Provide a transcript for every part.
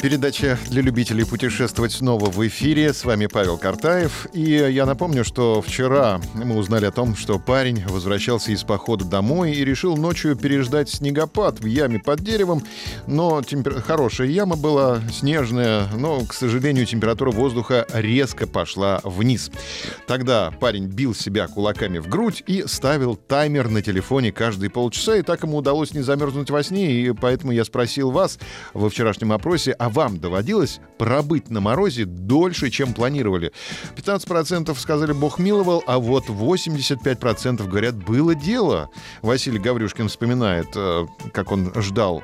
Передача для любителей путешествовать снова в эфире. С вами Павел Картаев. И я напомню, что вчера мы узнали о том, что парень возвращался из похода домой и решил ночью переждать снегопад в яме под деревом. Но темпер... хорошая яма была, снежная, но, к сожалению, температура воздуха резко пошла вниз. Тогда парень бил себя кулаками в грудь и ставил таймер на телефоне каждые полчаса, и так ему удалось не замерзнуть во сне, и поэтому я спросил вас во вчерашнем опросе, а вам доводилось пробыть на морозе дольше, чем планировали? 15% сказали, бог миловал, а вот 85% говорят, было дело. Василий Гаврюшкин вспоминает, э, как он ждал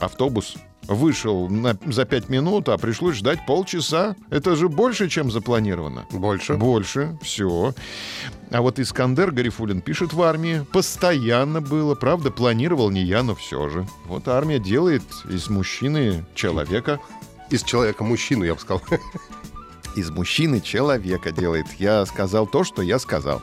автобус вышел на, за пять минут, а пришлось ждать полчаса. Это же больше, чем запланировано. Больше. Больше, все. А вот Искандер Гарифулин пишет в армии. Постоянно было. Правда, планировал не я, но все же. Вот армия делает из мужчины человека. Из человека мужчину, я бы сказал. Из мужчины человека делает. Я сказал то, что я сказал.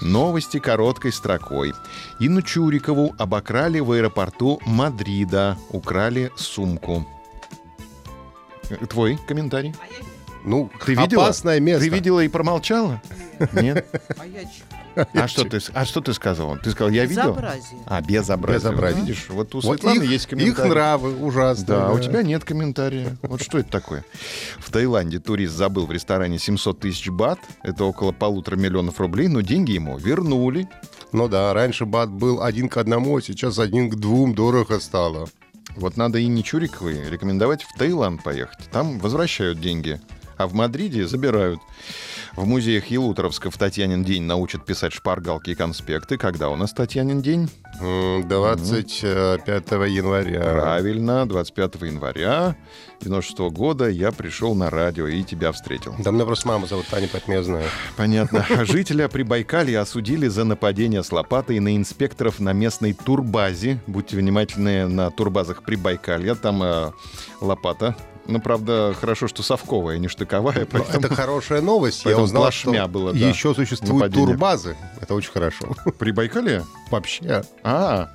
Новости короткой строкой. Инну Чурикову обокрали в аэропорту Мадрида. Украли сумку. Твой комментарий? Ну, Ты видела? опасное место. Ты видела и промолчала? Нет? А я? А что ты, а что ты сказал? Ты сказал, я видел? Безобразие. А, безобразие. Безобразие. Видишь, вот у Вот Светланы их, есть их комментарий. нравы ужасные. Да, а у тебя нет комментария. Вот что это такое? В Таиланде турист забыл в ресторане 700 тысяч бат. Это около полутора миллионов рублей, но деньги ему вернули. Ну да, раньше бат был один к одному, а сейчас один к двум дорого стало. Вот надо и не Чуриковой рекомендовать в Таиланд поехать. Там возвращают деньги. А в Мадриде забирают. В музеях Елуторовска в Татьянин день научат писать шпаргалки и конспекты. Когда у нас Татьянин день? М, 25 января. Правильно, 25 января 96 года я пришел на радио и тебя встретил. Да меня просто мама зовут Таня, поэтому я знаю. Понятно. Жителя Прибайкалья осудили за нападение с лопатой на инспекторов на местной турбазе. Будьте внимательны на турбазах Прибайкалья. Там э, лопата. Ну, правда, хорошо, что совковая, не штыковая. Но Поэтому... это хорошая новость. Я узнал, что было, да, еще существуют нападение. турбазы. Это очень хорошо. Прибайкалье? Вообще. А,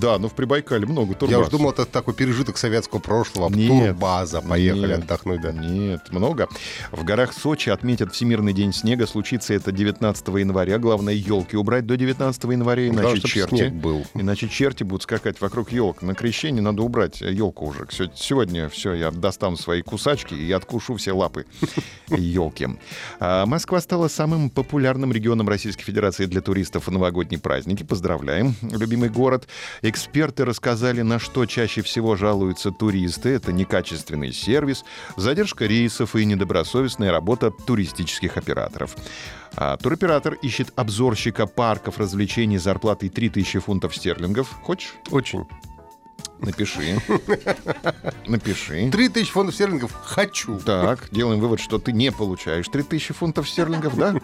да, ну в Прибайкале много турбаз. Я уж думал, это такой пережиток советского прошлого. Нет. Турбаза. Поехали Нет. отдохнуть, да. Нет, много. В горах Сочи отметят Всемирный день снега. Случится это 19 января. Главное, елки убрать до 19 января, Главное, иначе чтоб черти. был. Иначе черти будут скакать вокруг елок. На крещение надо убрать елку уже. Сегодня все, я достану свои кусачки и откушу все лапы елки. А Москва стала самым популярным регионом Российской Федерации для туристов в новогодние праздники. Поздравляем, любимый город. Эксперты рассказали, на что чаще всего жалуются туристы. Это некачественный сервис, задержка рейсов и недобросовестная работа туристических операторов. А туроператор ищет обзорщика парков развлечений зарплатой 3000 фунтов стерлингов. Хочешь? Очень. Напиши. Напиши. 3000 фунтов стерлингов хочу. Так, делаем вывод, что ты не получаешь 3000 фунтов стерлингов, да?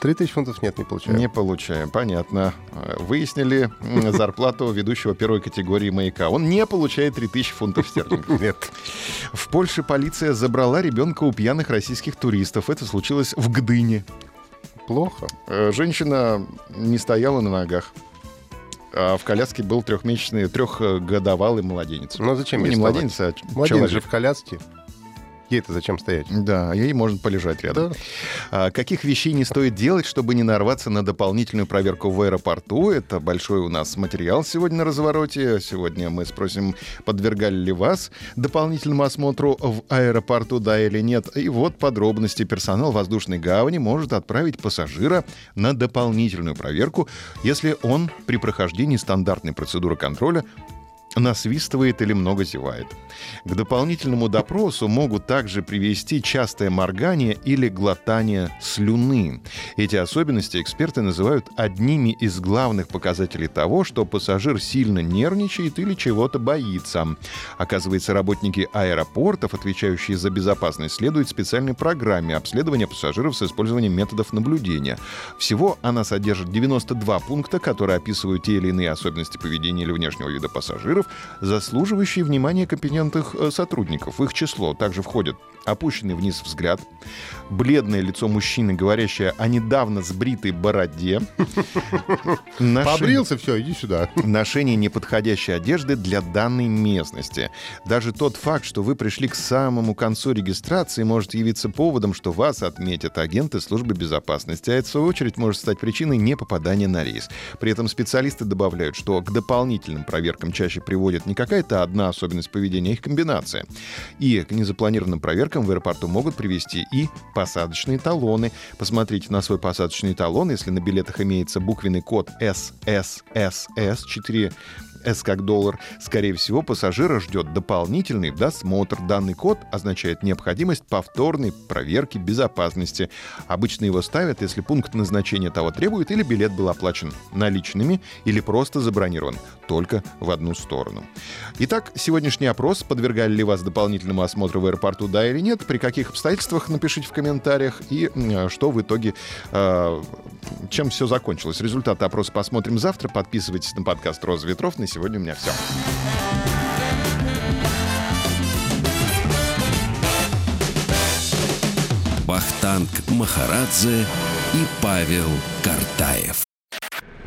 3000 фунтов нет, не получаю. Не получаем, понятно. Выяснили зарплату ведущего первой категории маяка. Он не получает 3000 фунтов стерлингов. Нет. В Польше полиция забрала ребенка у пьяных российских туристов. Это случилось в Гдыне. Плохо. Э, Женщина не стояла на ногах. А в коляске был трехмесячный, трехгодовалый младенец. Ну зачем Ну, не младенец, а Младенец человек. же в коляске. Ей-то зачем стоять? Да, ей можно полежать рядом. Да. А, каких вещей не стоит делать, чтобы не нарваться на дополнительную проверку в аэропорту? Это большой у нас материал сегодня на развороте. Сегодня мы спросим, подвергали ли вас дополнительному осмотру в аэропорту, да или нет. И вот подробности. Персонал воздушной гавани может отправить пассажира на дополнительную проверку, если он при прохождении стандартной процедуры контроля насвистывает или много зевает. К дополнительному допросу могут также привести частое моргание или глотание слюны. Эти особенности эксперты называют одними из главных показателей того, что пассажир сильно нервничает или чего-то боится. Оказывается, работники аэропортов, отвечающие за безопасность, следуют специальной программе обследования пассажиров с использованием методов наблюдения. Всего она содержит 92 пункта, которые описывают те или иные особенности поведения или внешнего вида пассажиров, пассажиров, заслуживающие внимания компетентных э, сотрудников. В их число также входят опущенный вниз взгляд, бледное лицо мужчины, говорящее о недавно сбритой бороде, Побрился, все, иди сюда. ношение неподходящей одежды для данной местности. Даже тот факт, что вы пришли к самому концу регистрации, может явиться поводом, что вас отметят агенты службы безопасности, а это, в свою очередь, может стать причиной непопадания на рейс. При этом специалисты добавляют, что к дополнительным проверкам чаще приводит не какая-то одна особенность поведения, а их комбинация. И к незапланированным проверкам в аэропорту могут привести и посадочные талоны. Посмотрите на свой посадочный талон, если на билетах имеется буквенный код SSSS 4 S как доллар, скорее всего, пассажира ждет дополнительный досмотр. Данный код означает необходимость повторной проверки безопасности. Обычно его ставят, если пункт назначения того требует или билет был оплачен наличными или просто забронирован только в одну сторону. Итак, сегодняшний опрос. Подвергали ли вас дополнительному осмотру в аэропорту, да или нет? При каких обстоятельствах? Напишите в комментариях. И м, что в итоге, э, чем все закончилось. Результаты опроса посмотрим завтра. Подписывайтесь на подкаст «Роза ветров». На сегодня у меня все. Бахтанг Махарадзе и Павел Картаев.